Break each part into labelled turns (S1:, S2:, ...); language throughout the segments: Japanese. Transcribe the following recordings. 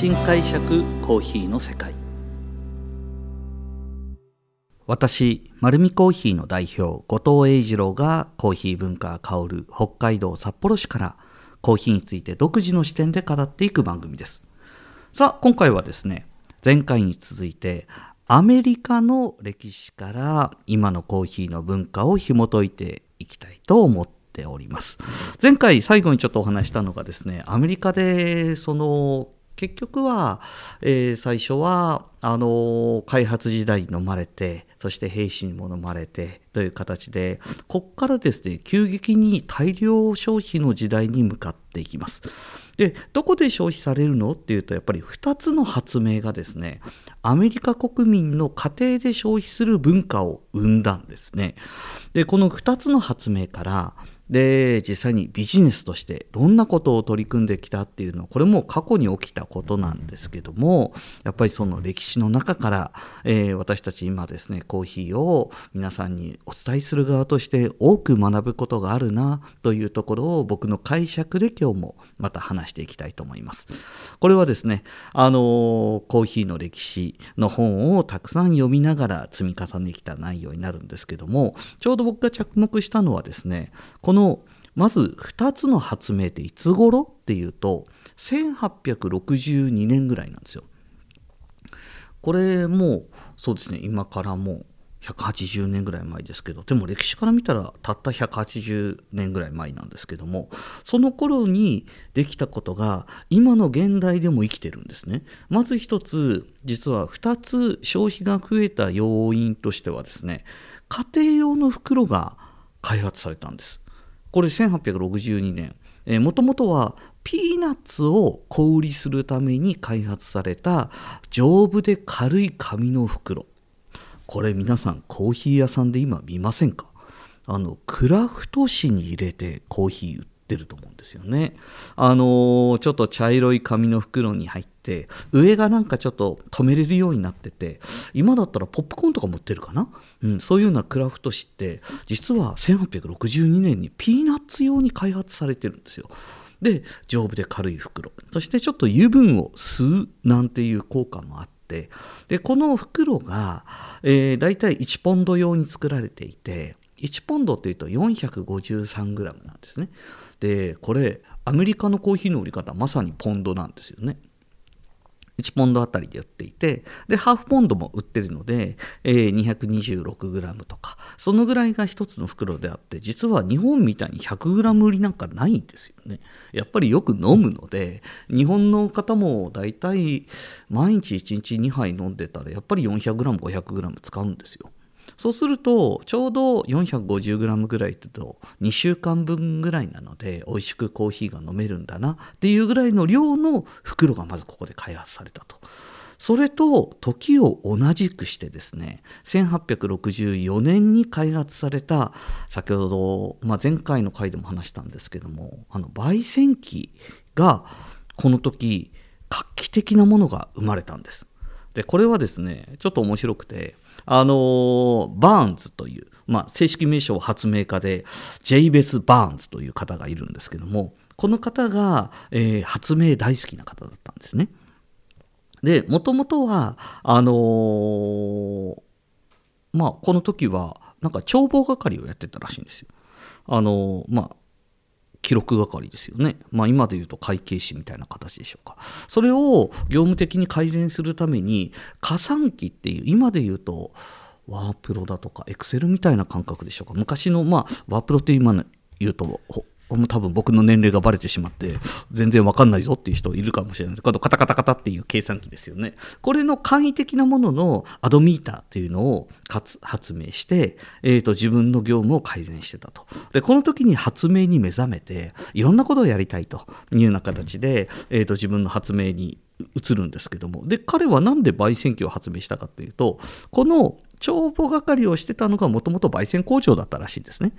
S1: 新解釈コーヒーの世界。私丸るコーヒーの代表後藤英二郎がコーヒー文化が香る北海道札幌市からコーヒーについて独自の視点で語っていく番組です。さあ今回はですね前回に続いてアメリカの歴史から今のコーヒーの文化を紐解いていきたいと思っております。前回最後にちょっとお話したのがですねアメリカでその結局は、えー、最初はあの開発時代に飲まれてそして兵士にも飲まれてという形でここからですね急激に大量消費の時代に向かっていきます。でどこで消費されるのっていうとやっぱり2つの発明がですねアメリカ国民の家庭で消費する文化を生んだんですね。でこの2つの発明からで実際にビジネスとしてどんなことを取り組んできたっていうのはこれも過去に起きたことなんですけどもやっぱりその歴史の中から、えー、私たち今ですねコーヒーを皆さんにお伝えする側として多く学ぶことがあるなというところを僕の解釈で今日もまた話していきたいと思います。これはですねあのコーヒーの歴史の本をたくさん読みながら積み重ねてきた内容になるんですけどもちょうど僕が着目したのはですねこののまず2つの発明っていつ頃っていうと1862年ぐらいなんですよ。これもそうですね今からもう180年ぐらい前ですけどでも歴史から見たらたった180年ぐらい前なんですけどもその頃にできたことが今の現代でも生きてるんですねまず一つ実は2つ消費が増えた要因としてはですね家庭用の袋が開発されたんですこれ1862年。もともとはピーナッツを小売りするために開発された丈夫で軽い紙の袋。これ皆さんコーヒー屋さんで今見ませんか？あのクラフト紙に入れてコーヒー売ってると思うんですよね。あのちょっと茶色い紙の袋に入って上がなんかちょっと止めれるようになってて今だったらポップコーンとか持ってるかな、うん、そういうようなクラフト紙って実は1862年にピーナッツ用に開発されてるんですよ。で丈夫で軽い袋。そしてちょっと油分を吸うなんていう効果もあってでこの袋が、えー、大体1ポンド用に作られていて1ポンドっていうと 453g なんですね。でこれアメリカのコーヒーの売り方まさにポンドなんですよね。1ポンドあたりで売っていてでハーフポンドも売ってるので、えー、226g とかそのぐらいが1つの袋であって実は日本みたいに 100g 売りなんかないんですよね。やっぱりよく飲むので日本の方もだいたい毎日1日2杯飲んでたらやっぱり 400g500g 使うんですよ。そうするとちょうど 450g ぐらいってと2週間分ぐらいなので美味しくコーヒーが飲めるんだなっていうぐらいの量の袋がまずここで開発されたと。それと時を同じくしてですね1864年に開発された先ほど、まあ、前回の回でも話したんですけどもあの焙煎機がこの時画期的なものが生まれたんです。でこれはですねちょっと面白くてあのバーンズという、まあ、正式名称発明家でジェイベス・バーンズという方がいるんですけどもこの方が、えー、発明大好きな方だったんですね。でもともとはあのー、まあこの時はなんか帳簿係をやってたらしいんですよ。あのー、まあ記録係ですよね。まあ今で言うと会計士みたいな形でしょうか。それを業務的に改善するために加算機っていう今で言うとワープロだとかエクセルみたいな感覚でしょうか。昔のまあワープロって今の言うと多分僕の年齢がバレてしまって全然わかんないぞっていう人いるかもしれない。ですけどカタカタカタっていう計算機ですよね。これの簡易的なもののアドミーターっていうのを発明して、えーと、自分の業務を改善してたと。でこの時に発明に目覚めていろんなことをやりたいというような形で、えーと自分の発明に移るんですけども。で彼は何で焙煎機を発明したかっていうとこの帳簿係をしてたのがもともと焙煎工場だったらしいんですね。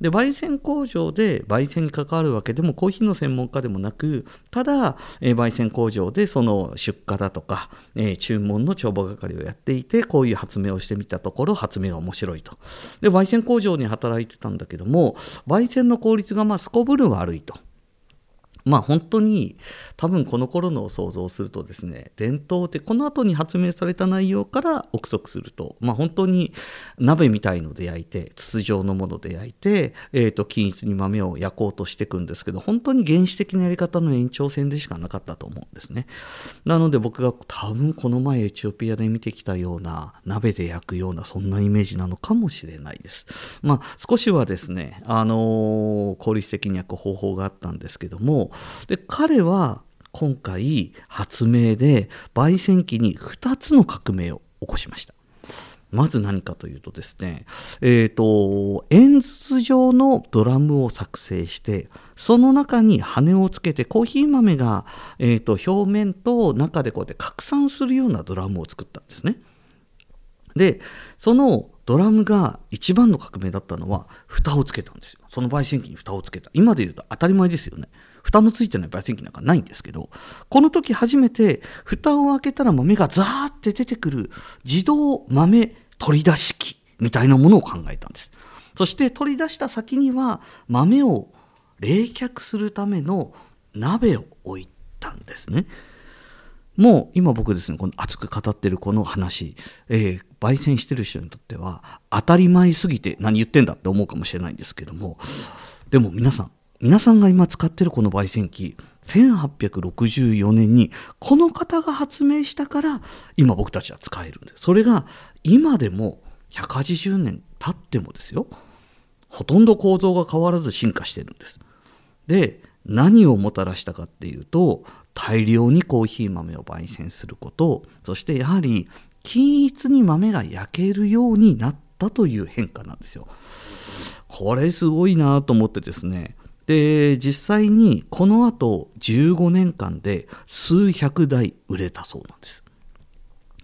S1: で焙煎工場で焙煎に関わるわけでもコーヒーの専門家でもなくただ、えー、焙煎工場でその出荷だとか、えー、注文の帳簿係をやっていてこういう発明をしてみたところ発明が面白いとで焙煎工場に働いてたんだけども焙煎の効率がまあすこぶる悪いと。まあ本当に多分この頃のを想像するとですね伝統ってこの後に発明された内容から憶測するとまあ本当に鍋みたいので焼いて筒状のもので焼いて、えー、と均一に豆を焼こうとしていくんですけど本当に原始的なやり方の延長線でしかなかったと思うんですね。なので僕が多分この前エチオピアで見てきたような鍋で焼くようなそんなイメージなのかもしれないです。まあ少しはですねあのー、効率的に焼く方法があったんですけどもで彼は今回発明で焙煎機に2つの革命を起こしました。まず何かというとですね、えっ、ー、と、円筒状のドラムを作成して、その中に羽をつけてコーヒー豆が、えーと、表面と中でこうやって拡散するようなドラムを作ったんですね。で、そのドラムが一番の革命だったのは蓋をつけたんですよ。その焙煎機に蓋をつけた。今で言うと当たり前ですよね。蓋のついてない焙煎機なんかないんですけど、この時初めて蓋を開けたら豆がザーって出てくる自動豆取り出し機みたいなものを考えたんです。そして取り出した先には豆を冷却するための鍋を置いたんですね。もう今僕ですね、この熱く語ってるこの話、えー、焙煎してる人にとっては当たり前すぎて何言ってんだって思うかもしれないんですけども、でも皆さん、皆さんが今使ってるこの焙煎機1864年にこの方が発明したから今僕たちは使えるんです。それが今でも180年経ってもですよ。ほとんど構造が変わらず進化してるんです。で何をもたらしたかっていうと大量にコーヒー豆を焙煎することそしてやはり均一に豆が焼けるようになったという変化なんですよ。これすごいなと思ってですねで実際にこのあと15年間で数百台売れたそうなんです。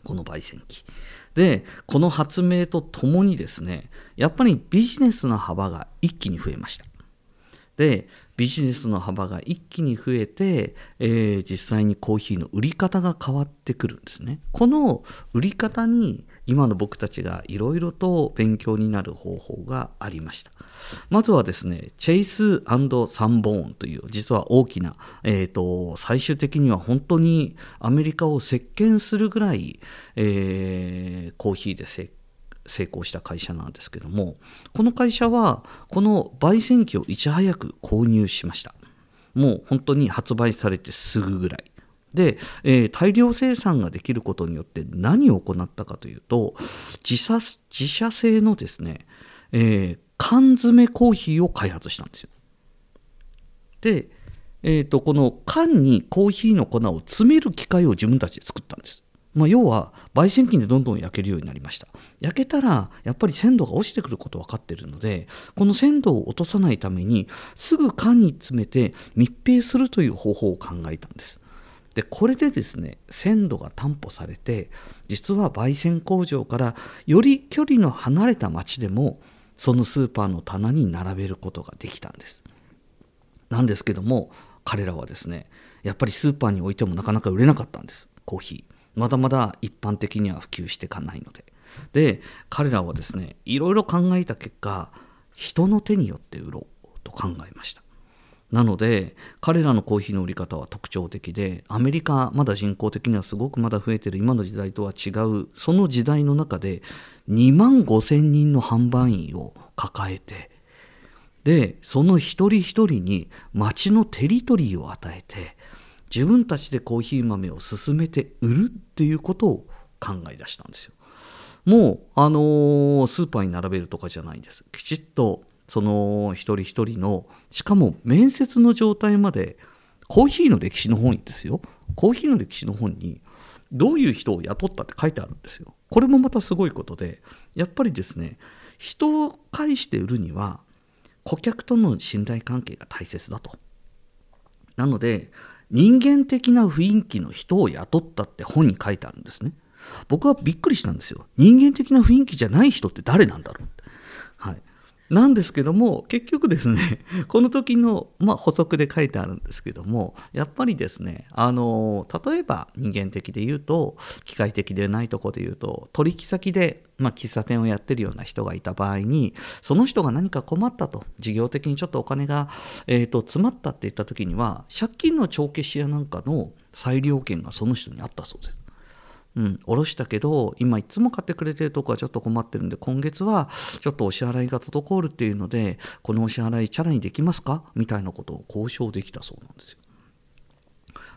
S1: この焙煎機。でこの発明とともにですねやっぱりビジネスの幅が一気に増えました。でビジネスの幅が一気に増えて、えー、実際にコーヒーの売り方が変わってくるんですね。この売り方に今の僕たちがいろいろと勉強になる方法がありました。まずはですねチェイスサンボーンという実は大きな、えーと、最終的には本当にアメリカを席巻するぐらい、えー、コーヒーで成功した会社なんですけどもこの会社はこの焙煎機をいち早く購入しました。もう本当に発売されてすぐぐらい。で、えー、大量生産ができることによって何を行ったかというと自社自社製のですね、えー、缶詰コーヒーを開発したんですよ。で、えーと、この缶にコーヒーの粉を詰める機械を自分たちで作ったんです。まあ、要は焙煎機でどんどん焼けるようになりました焼けたらやっぱり鮮度が落ちてくること分かってるのでこの鮮度を落とさないためにすぐ缶に詰めて密閉するという方法を考えたんですでこれでですね鮮度が担保されて実は焙煎工場からより距離の離れた町でもそのスーパーの棚に並べることができたんです。なんですけども彼らはですねやっぱりスーパーに置いてもなかなか売れなかったんです。コーヒー。まだまだ一般的には普及していかないので。で彼らはですねいろいろ考えた結果人の手によって売ろうと考えました。なので彼らのコーヒーの売り方は特徴的でアメリカまだ人口的にはすごくまだ増えてる今の時代とは違うその時代の中で2万5千人の販売員を抱えてでその一人一人に町のテリトリーを与えて自分たちでコーヒー豆を進めて売るっていうことを考え出したんですよ。もう、あのー、スーパーに並べるとかじゃないんです。きちっとその一人一人のしかも面接の状態までコーヒーの歴史の本ですよ。コーヒーの歴史の本にどういう人を雇ったって書いてあるんですよ。これもまたすごいことでやっぱりですね人を介して売るには顧客との信頼関係が大切だと。なので人間的な雰囲気の人を雇ったって本に書いてあるんですね。僕はびっくりしたんですよ。人間的な雰囲気じゃない人って誰なんだろうはい。なんですけども結局ですね この時の、まあ、補足で書いてあるんですけどもやっぱりですねあの例えば人間的で言うと機械的でないとこで言うと取引先で、まあ、喫茶店をやってるような人がいた場合にその人が何か困ったと事業的にちょっとお金が、えーと、詰まったって言った時には借金の帳消しやなんかの裁量権がその人にあったそうです。うん、下ろしたけど今いつも買ってくれてるとこはちょっと困ってるんで今月はちょっとお支払いが滞るっていうのでこのお支払いチャラにできますか？みたいなことを交渉できたそうなんですよ。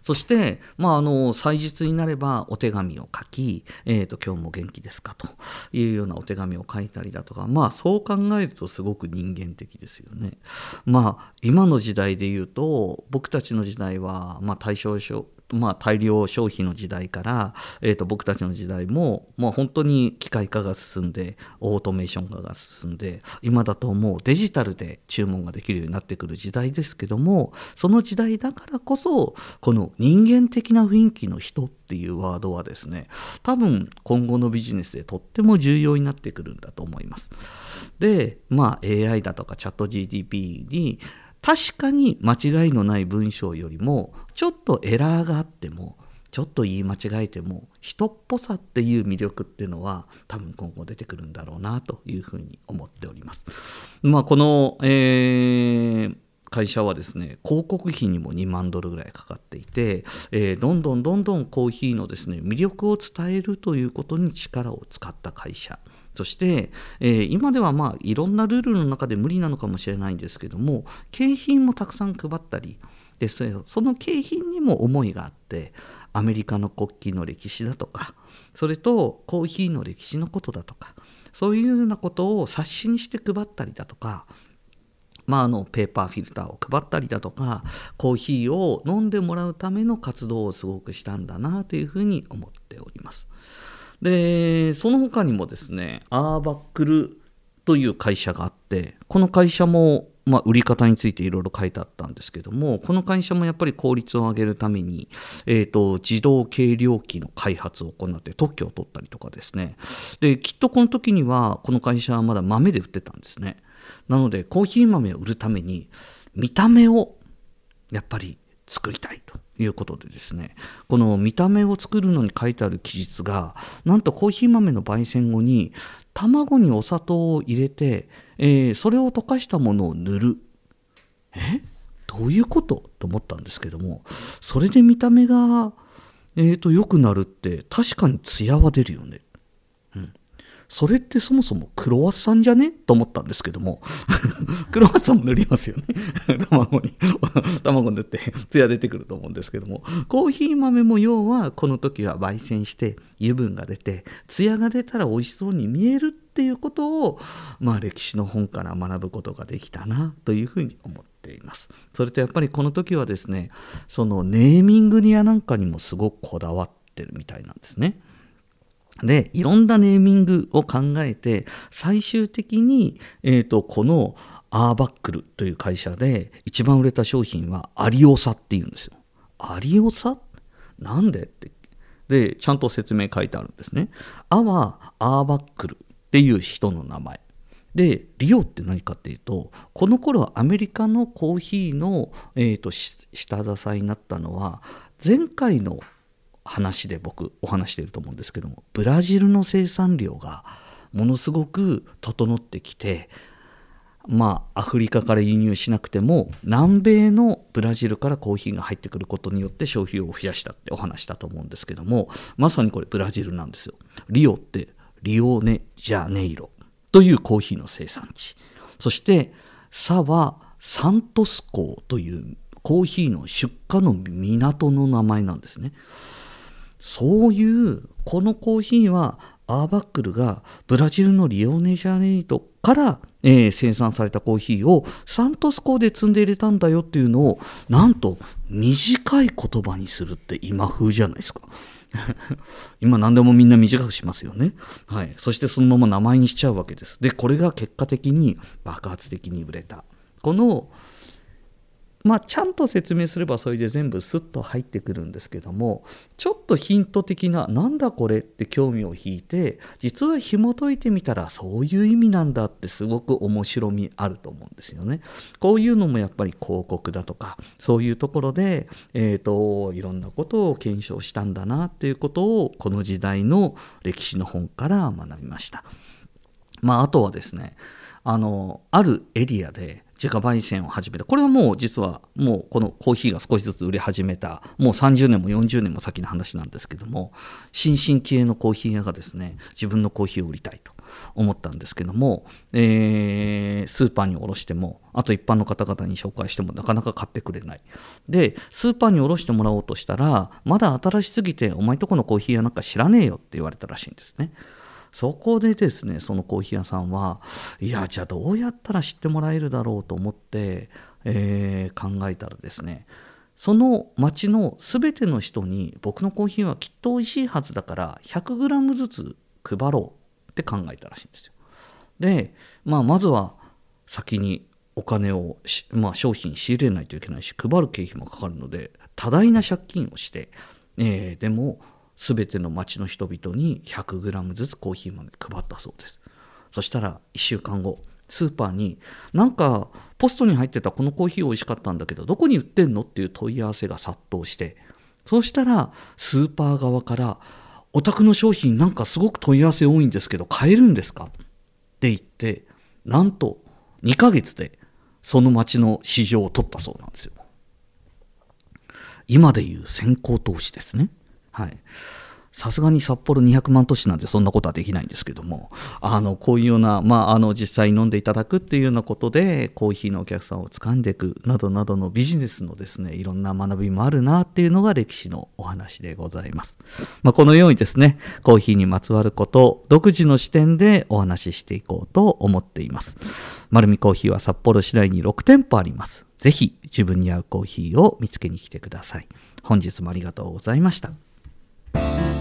S1: そして、まあ、あの祭日になればお手紙を書き、えーと、今日も元気ですか？というようなお手紙を書いたりだとか、まあ、そう考えるとすごく人間的ですよね。まあ、今の時代で言うと僕たちの時代は、まあ、対象まあ、大量消費の時代から、えー、と僕たちの時代も、まあ、本当に機械化が進んでオートメーション化が進んで今だともうデジタルで注文ができるようになってくる時代ですけどもその時代だからこそこの人間的な雰囲気の人っていうワードはですね多分今後のビジネスでとっても重要になってくるんだと思います。でまあ AI だとかチャット GDP に確かに間違いのない文章よりもちょっとエラーがあってもちょっと言い間違えても人っぽさっていう魅力っていうのは多分今後出てくるんだろうなというふうに思っております。まあ、この、えー会社はですね広告費にも2万ドルぐらいかかっていて、えー、どんどんどんどんコーヒーのですね魅力を伝えるということに力を使った会社そして、えー、今ではまあいろんなルールの中で無理なのかもしれないんですけども景品もたくさん配ったりでその景品にも思いがあってアメリカの国旗の歴史だとかそれとコーヒーの歴史のことだとかそういうようなことを冊子にして配ったりだとかまあ、あのペーパーフィルターを配ったりだとかコーヒーを飲んでもらうための活動をすごくしたんだなというふうに思っております。でその他にもですねアーバックルという会社があってこの会社もまあ、売り方についていろいろ書いてあったんですけどもこの会社もやっぱり効率を上げるために、えーと、自動計量器の開発を行って特許を取ったりとかですね。できっとこの時にはこの会社はまだ豆で売ってたんですね。なのでコーヒー豆を売るために見た目をやっぱり作りたい。いうことでですねこの見た目を作るのに書いてある記述がなんとコーヒー豆の焙煎後に卵にお砂糖を入れて、えー、それを溶かしたものを塗る。え？どういうこと？と思ったんですけどもそれで見た目が、えーと、良くなるって確かに艶は出るよね。それってそもそもクロワッサンじゃね？と思ったんですけども。クロワッサンも塗りますよね。卵に。卵塗ってツヤ出てくると思うんですけども。コーヒー豆も要はこの時は焙煎して油分が出てツヤが出たら美味しそうに見えるっていうことをまあ歴史の本から学ぶことができたなというふうに思っています。それとやっぱりこの時はですねそのネーミングにやなんかにもすごくこだわってるみたいなんですね。で、いろんなネーミングを考えて、最終的に、えーと、このアーバックルという会社で一番売れた商品はアリオサっていうんですよ。アリオサ？なんで？って。で、ちゃんと説明書いてあるんですね。アはアーバックルっていう人の名前。で、リオって何かっていうと、この頃アメリカのコーヒーの、えーと下支えになったのは、前回の話で僕お話してると思うんですけどもブラジルの生産量がものすごく整ってきてまあアフリカから輸入しなくても南米のブラジルからコーヒーが入ってくることによって消費量を増やしたってお話したと思うんですけどもまさにこれブラジルなんですよリオってリオネジャネイロというコーヒーの生産地そしてサはサントス港というコーヒーの出荷の港の名前なんですね。そういうこのコーヒーはアーバックルがブラジルのリオネジャネイトから、えー、生産されたコーヒーをサントス港で積んで入れたんだよっていうのをなんと短い言葉にするって今風じゃないですか。今何でもみんな短くしますよね。はい。そしてそのまま名前にしちゃうわけです。で、これが結果的に爆発的に売れた。このまあ、ちゃんと説明すればそれで全部スッと入ってくるんですけどもちょっとヒント的ななんだこれって興味を引いて実は紐解いてみたらそういう意味なんだってすごく面白みあると思うんですよね。こういうのもやっぱり広告だとかそういうところで、えーと、いろんなことを検証したんだなっていうことをこの時代の歴史の本から学びました。まあ、あとはですねあのあるエリアで自家焙煎を始めた。これはもう実はもうこのコーヒーが少しずつ売れ始めた。もう30年も40年も先の話なんですけども新進気鋭のコーヒー屋がですね自分のコーヒーを売りたいと思ったんですけども、えー、スーパーに卸してもあと一般の方々に紹介してもなかなか買ってくれない。でスーパーに卸してもらおうとしたらまだ新しすぎてお前とこのコーヒー屋なんか知らねえよって言われたらしいんですね。そこでですねそのコーヒー屋さんはいやじゃあどうやったら知ってもらえるだろうと思って、えー、考えたらですねその町の全ての人に僕のコーヒーはきっと美味しいはずだから 100g ずつ配ろうって考えたらしいんですよ。で、まあ、まずは先にお金を、まあ、商品仕入れないといけないし配る経費もかかるので多大な借金をして、えー、でも全ての町の人々に 100g ずつコーヒー豆配ったそうです。そしたら1週間後スーパーになんかポストに入ってたこのコーヒー美味しかったんだけどどこに売ってんのっていう問い合わせが殺到してそうしたらスーパー側からお宅の商品なんかすごく問い合わせ多いんですけど買えるんですか？って言ってなんと2ヶ月でその町の市場を取ったそうなんですよ。今でいう先行投資ですね。はい。さすがに札幌200万都市なんてそんなことはできないんですけども、あの、こういうような、まあ、あの、実際に飲んでいただくっていうようなことで、コーヒーのお客さんを掴んでいくなどなどのビジネスのですね、いろんな学びもあるなっていうのが歴史のお話でございます。まあ、このようにですね、コーヒーにまつわることを独自の視点でお話ししていこうと思っています。丸見コーヒーは札幌市内に6店舗あります。ぜひ自分に合うコーヒーを見つけに来てください。本日もありがとうございました。Bye.